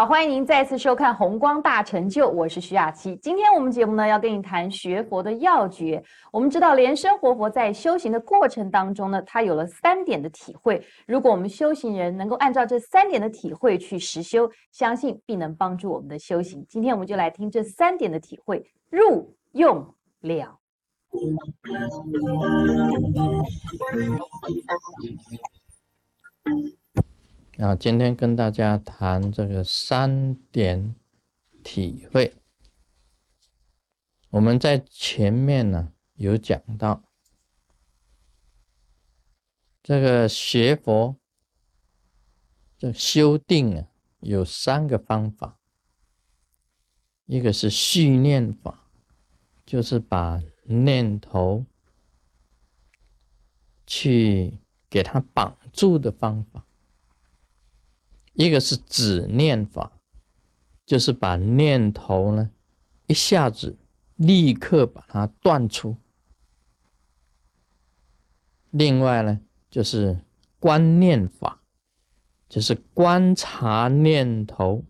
好，欢迎您再次收看《红光大成就》，我是徐雅琪。今天我们节目呢要跟你谈学佛的要诀。我们知道莲生活佛在修行的过程当中呢，他有了三点的体会。如果我们修行人能够按照这三点的体会去实修，相信必能帮助我们的修行。今天我们就来听这三点的体会，入用了。啊，今天跟大家谈这个三点体会。我们在前面呢有讲到，这个学佛这修定啊有三个方法，一个是续念法，就是把念头去给它绑住的方法。一个是止念法，就是把念头呢一下子立刻把它断出。另外呢，就是观念法，就是观察念头，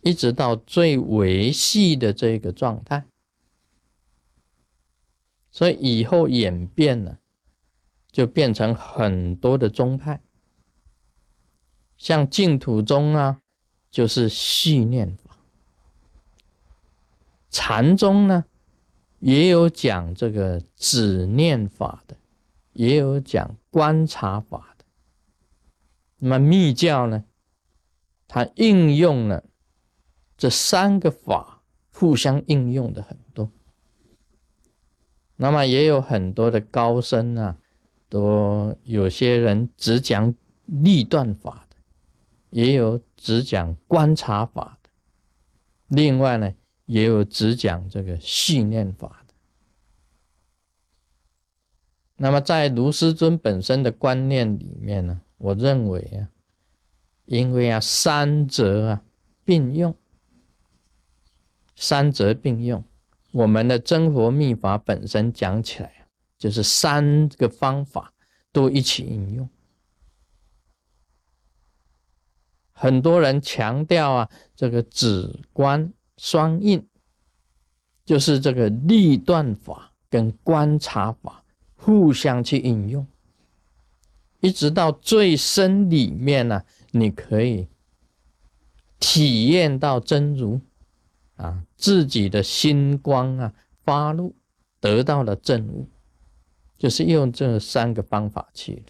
一直到最维系的这个状态。所以以后演变呢，就变成很多的宗派。像净土宗啊，就是续念法；禅宗呢，也有讲这个止念法的，也有讲观察法的。那么密教呢，它应用了这三个法，互相应用的很多。那么也有很多的高僧啊，都有些人只讲立断法。也有只讲观察法的，另外呢，也有只讲这个训练法的。那么在卢师尊本身的观念里面呢，我认为啊，因为啊三者啊并用，三者并用，我们的真佛密法本身讲起来就是三个方法都一起应用。很多人强调啊，这个止观双印，就是这个立断法跟观察法互相去应用，一直到最深里面呢，你可以体验到真如啊，自己的心光啊发露，得到了正悟，就是用这三个方法去。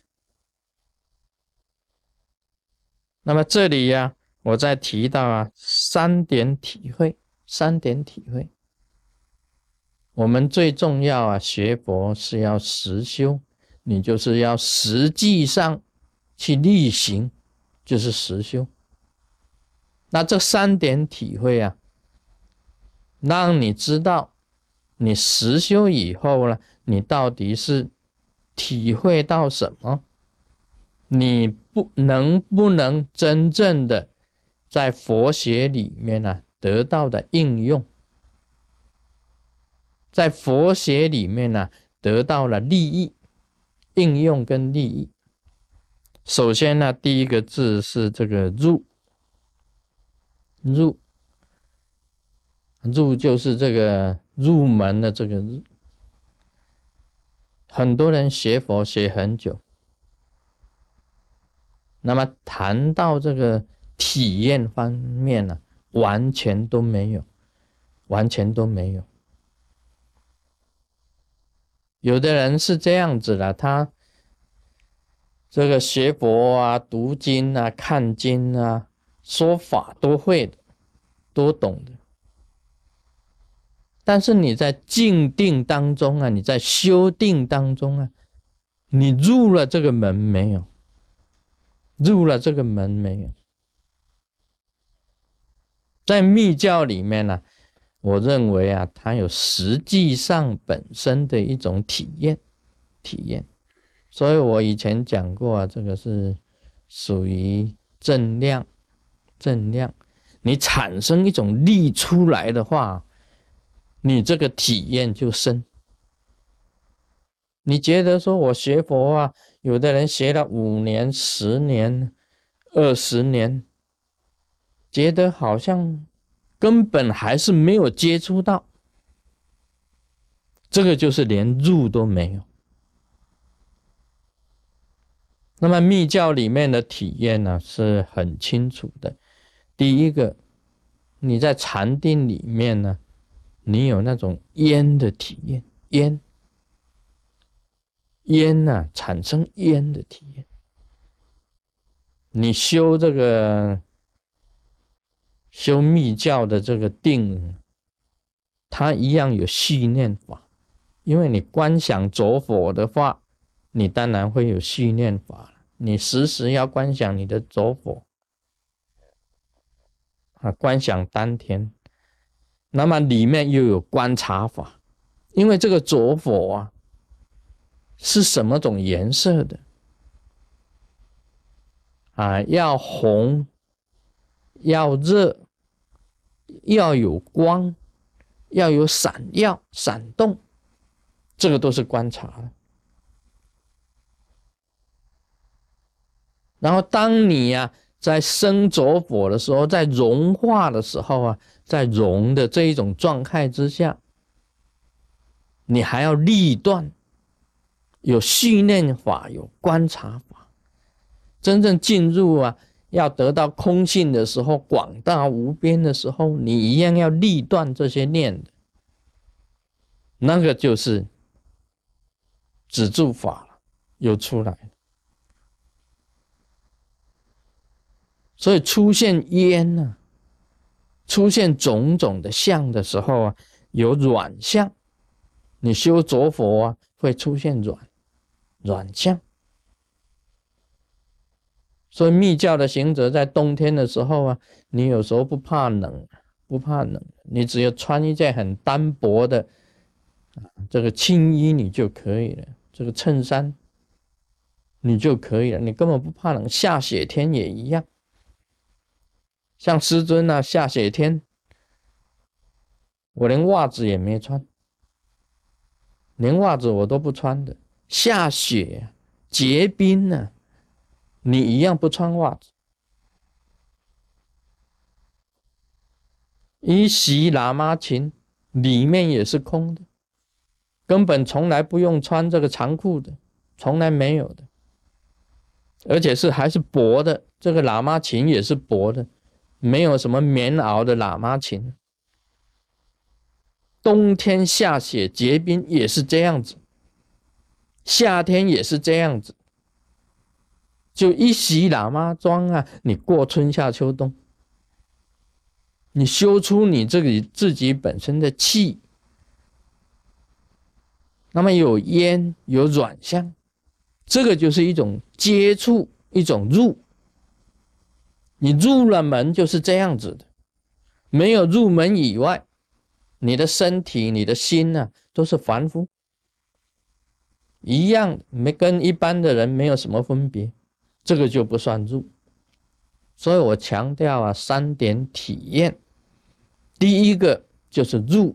那么这里呀，我再提到啊，三点体会，三点体会。我们最重要啊，学佛是要实修，你就是要实际上去例行，就是实修。那这三点体会啊，让你知道，你实修以后呢，你到底是体会到什么？你不能不能真正的在佛学里面呢得到的应用，在佛学里面呢得到了利益，应用跟利益。首先呢，第一个字是这个入，入，入就是这个入门的这个入。很多人学佛学很久。那么谈到这个体验方面呢，完全都没有，完全都没有。有的人是这样子的，他这个学佛啊、读经啊、看经啊、说法都会的，都懂的。但是你在静定当中啊，你在修定当中啊，你入了这个门没有？入了这个门没有？在密教里面呢，我认为啊，它有实际上本身的一种体验，体验。所以我以前讲过啊，这个是属于正量，正量。你产生一种力出来的话，你这个体验就深。你觉得说我学佛啊？有的人学了五年、十年、二十年，觉得好像根本还是没有接触到，这个就是连入都没有。那么密教里面的体验呢是很清楚的。第一个，你在禅定里面呢，你有那种烟的体验，烟，烟呐，产生烟的体验。你修这个修密教的这个定，它一样有训念法，因为你观想着火的话，你当然会有训念法。你时时要观想你的着火啊，观想丹田，那么里面又有观察法，因为这个着火啊是什么种颜色的？啊，要红，要热，要有光，要有闪耀、闪动，这个都是观察。然后，当你呀在生着火的时候，在融化的时候啊，在融的这一种状态之下，你还要立断，有训练法，有观察法。真正进入啊，要得到空性的时候，广大无边的时候，你一样要立断这些念的，那个就是止住法了，又出来了。所以出现烟呢，出现种种的相的时候啊，有软相，你修着佛啊，会出现软软相。所以密教的行者在冬天的时候啊，你有时候不怕冷，不怕冷，你只要穿一件很单薄的这个青衣你就可以了，这个衬衫你就可以了，你根本不怕冷。下雪天也一样，像师尊啊，下雪天我连袜子也没穿，连袜子我都不穿的，下雪结冰呢。你一样不穿袜子，一袭喇嘛裙里面也是空的，根本从来不用穿这个长裤的，从来没有的，而且是还是薄的，这个喇嘛裙也是薄的，没有什么棉袄的喇嘛裙。冬天下雪结冰也是这样子，夏天也是这样子。就一袭喇嘛装啊，你过春夏秋冬，你修出你这个自己本身的气，那么有烟有软香，这个就是一种接触，一种入。你入了门就是这样子的，没有入门以外，你的身体、你的心呢，都是凡夫，一样没跟一般的人没有什么分别。这个就不算入，所以我强调啊，三点体验，第一个就是入。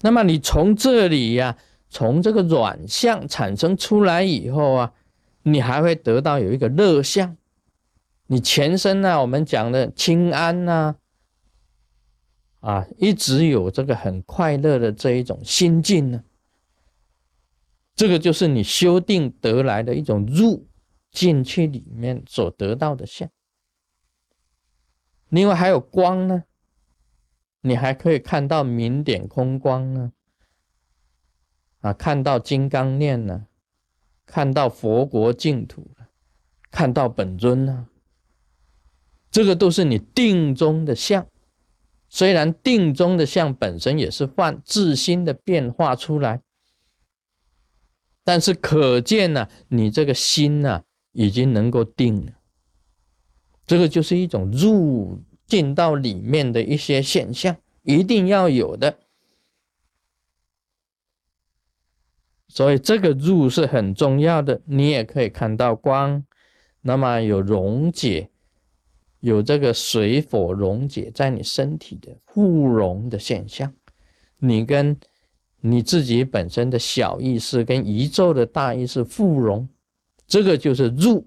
那么你从这里呀，从这个软相产生出来以后啊，你还会得到有一个热相，你全身呢，我们讲的清安呐，啊一直有这个很快乐的这一种心境呢。这个就是你修定得来的一种入进去里面所得到的相。另外还有光呢，你还可以看到明点空光呢，啊，看到金刚念呢，看到佛国净土看到本尊呢，这个都是你定中的相。虽然定中的相本身也是换自心的变化出来。但是可见呢，你这个心呢，已经能够定了。这个就是一种入进到里面的一些现象，一定要有的。所以这个入是很重要的。你也可以看到光，那么有溶解，有这个水火溶解在你身体的互溶的现象，你跟。你自己本身的小意识跟宇宙的大意识互融，这个就是入。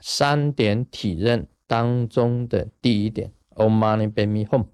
三点体认当中的第一点，Om Mani p a m e Hum。